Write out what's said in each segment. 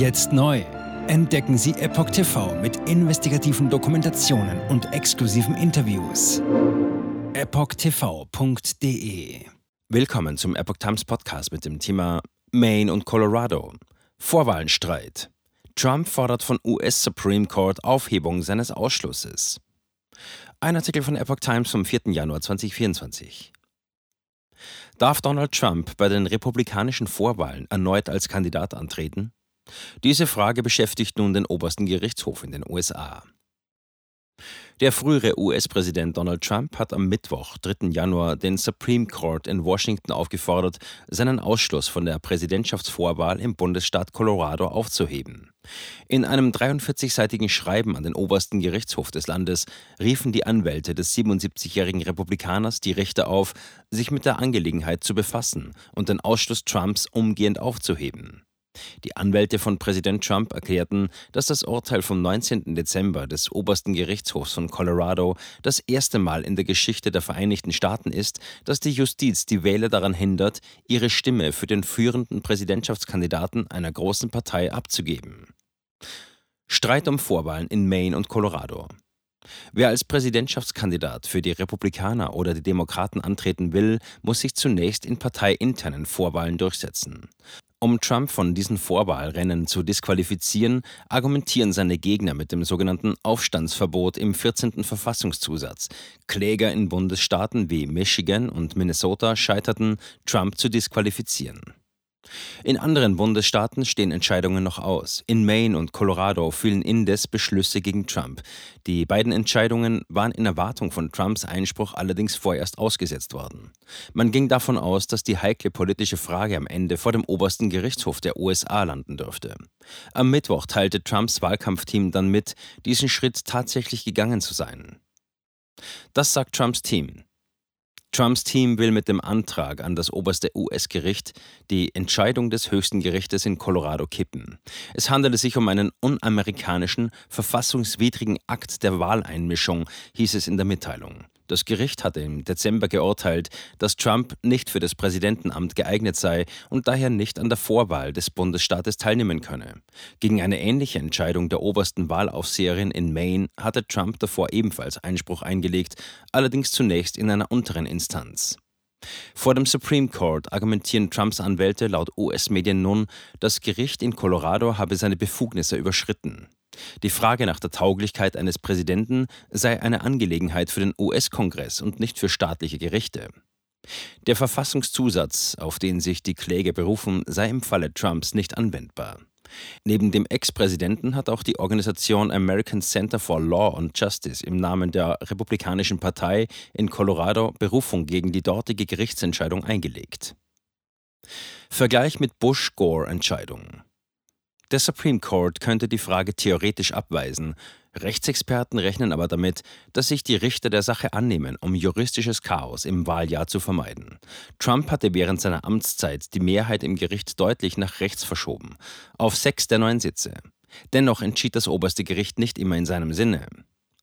Jetzt neu. Entdecken Sie Epoch TV mit investigativen Dokumentationen und exklusiven Interviews. EpochTV.de Willkommen zum Epoch Times Podcast mit dem Thema Maine und Colorado. Vorwahlenstreit. Trump fordert von US Supreme Court Aufhebung seines Ausschlusses. Ein Artikel von Epoch Times vom 4. Januar 2024. Darf Donald Trump bei den republikanischen Vorwahlen erneut als Kandidat antreten? Diese Frage beschäftigt nun den obersten Gerichtshof in den USA. Der frühere US-Präsident Donald Trump hat am Mittwoch, 3. Januar, den Supreme Court in Washington aufgefordert, seinen Ausschluss von der Präsidentschaftsvorwahl im Bundesstaat Colorado aufzuheben. In einem 43-seitigen Schreiben an den obersten Gerichtshof des Landes riefen die Anwälte des 77-jährigen Republikaners die Richter auf, sich mit der Angelegenheit zu befassen und den Ausschluss Trumps umgehend aufzuheben. Die Anwälte von Präsident Trump erklärten, dass das Urteil vom 19. Dezember des obersten Gerichtshofs von Colorado das erste Mal in der Geschichte der Vereinigten Staaten ist, dass die Justiz die Wähler daran hindert, ihre Stimme für den führenden Präsidentschaftskandidaten einer großen Partei abzugeben. Streit um Vorwahlen in Maine und Colorado. Wer als Präsidentschaftskandidat für die Republikaner oder die Demokraten antreten will, muss sich zunächst in parteiinternen Vorwahlen durchsetzen. Um Trump von diesen Vorwahlrennen zu disqualifizieren, argumentieren seine Gegner mit dem sogenannten Aufstandsverbot im 14. Verfassungszusatz. Kläger in Bundesstaaten wie Michigan und Minnesota scheiterten, Trump zu disqualifizieren. In anderen Bundesstaaten stehen Entscheidungen noch aus. In Maine und Colorado fielen indes Beschlüsse gegen Trump. Die beiden Entscheidungen waren in Erwartung von Trumps Einspruch allerdings vorerst ausgesetzt worden. Man ging davon aus, dass die heikle politische Frage am Ende vor dem obersten Gerichtshof der USA landen dürfte. Am Mittwoch teilte Trumps Wahlkampfteam dann mit, diesen Schritt tatsächlich gegangen zu sein. Das sagt Trumps Team. Trumps Team will mit dem Antrag an das oberste US-Gericht die Entscheidung des höchsten Gerichtes in Colorado kippen. Es handele sich um einen unamerikanischen, verfassungswidrigen Akt der Wahleinmischung, hieß es in der Mitteilung. Das Gericht hatte im Dezember geurteilt, dass Trump nicht für das Präsidentenamt geeignet sei und daher nicht an der Vorwahl des Bundesstaates teilnehmen könne. Gegen eine ähnliche Entscheidung der obersten Wahlaufseherin in Maine hatte Trump davor ebenfalls Einspruch eingelegt, allerdings zunächst in einer unteren Instanz. Vor dem Supreme Court argumentieren Trumps Anwälte laut US-Medien nun, das Gericht in Colorado habe seine Befugnisse überschritten. Die Frage nach der Tauglichkeit eines Präsidenten sei eine Angelegenheit für den US-Kongress und nicht für staatliche Gerichte. Der Verfassungszusatz, auf den sich die Kläger berufen, sei im Falle Trumps nicht anwendbar. Neben dem Ex-Präsidenten hat auch die Organisation American Center for Law and Justice im Namen der Republikanischen Partei in Colorado Berufung gegen die dortige Gerichtsentscheidung eingelegt. Vergleich mit Bush-Gore-Entscheidung. Der Supreme Court könnte die Frage theoretisch abweisen. Rechtsexperten rechnen aber damit, dass sich die Richter der Sache annehmen, um juristisches Chaos im Wahljahr zu vermeiden. Trump hatte während seiner Amtszeit die Mehrheit im Gericht deutlich nach rechts verschoben, auf sechs der neun Sitze. Dennoch entschied das oberste Gericht nicht immer in seinem Sinne.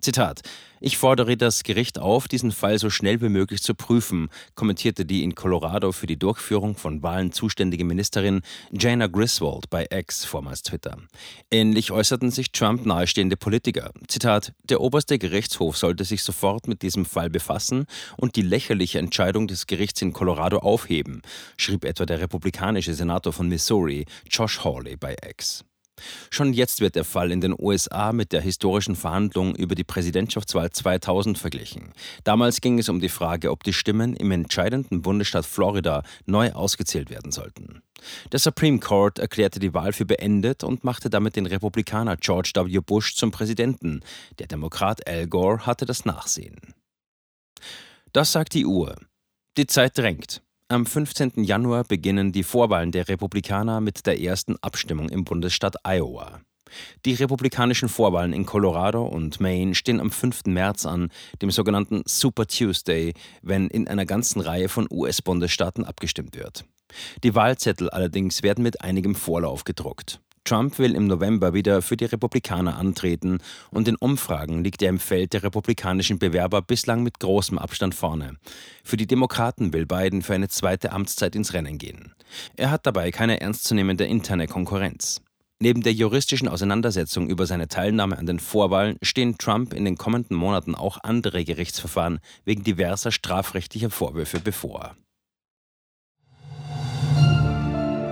Zitat: Ich fordere das Gericht auf, diesen Fall so schnell wie möglich zu prüfen, kommentierte die in Colorado für die Durchführung von Wahlen zuständige Ministerin Jana Griswold bei X, vormals Twitter. Ähnlich äußerten sich Trump nahestehende Politiker. Zitat: Der oberste Gerichtshof sollte sich sofort mit diesem Fall befassen und die lächerliche Entscheidung des Gerichts in Colorado aufheben, schrieb etwa der republikanische Senator von Missouri, Josh Hawley, bei X. Schon jetzt wird der Fall in den USA mit der historischen Verhandlung über die Präsidentschaftswahl 2000 verglichen. Damals ging es um die Frage, ob die Stimmen im entscheidenden Bundesstaat Florida neu ausgezählt werden sollten. Der Supreme Court erklärte die Wahl für beendet und machte damit den Republikaner George W. Bush zum Präsidenten. Der Demokrat Al Gore hatte das Nachsehen. Das sagt die Uhr. Die Zeit drängt. Am 15. Januar beginnen die Vorwahlen der Republikaner mit der ersten Abstimmung im Bundesstaat Iowa. Die republikanischen Vorwahlen in Colorado und Maine stehen am 5. März an, dem sogenannten Super Tuesday, wenn in einer ganzen Reihe von US-Bundesstaaten abgestimmt wird. Die Wahlzettel allerdings werden mit einigem Vorlauf gedruckt. Trump will im November wieder für die Republikaner antreten und in Umfragen liegt er im Feld der republikanischen Bewerber bislang mit großem Abstand vorne. Für die Demokraten will Biden für eine zweite Amtszeit ins Rennen gehen. Er hat dabei keine ernstzunehmende interne Konkurrenz. Neben der juristischen Auseinandersetzung über seine Teilnahme an den Vorwahlen stehen Trump in den kommenden Monaten auch andere Gerichtsverfahren wegen diverser strafrechtlicher Vorwürfe bevor.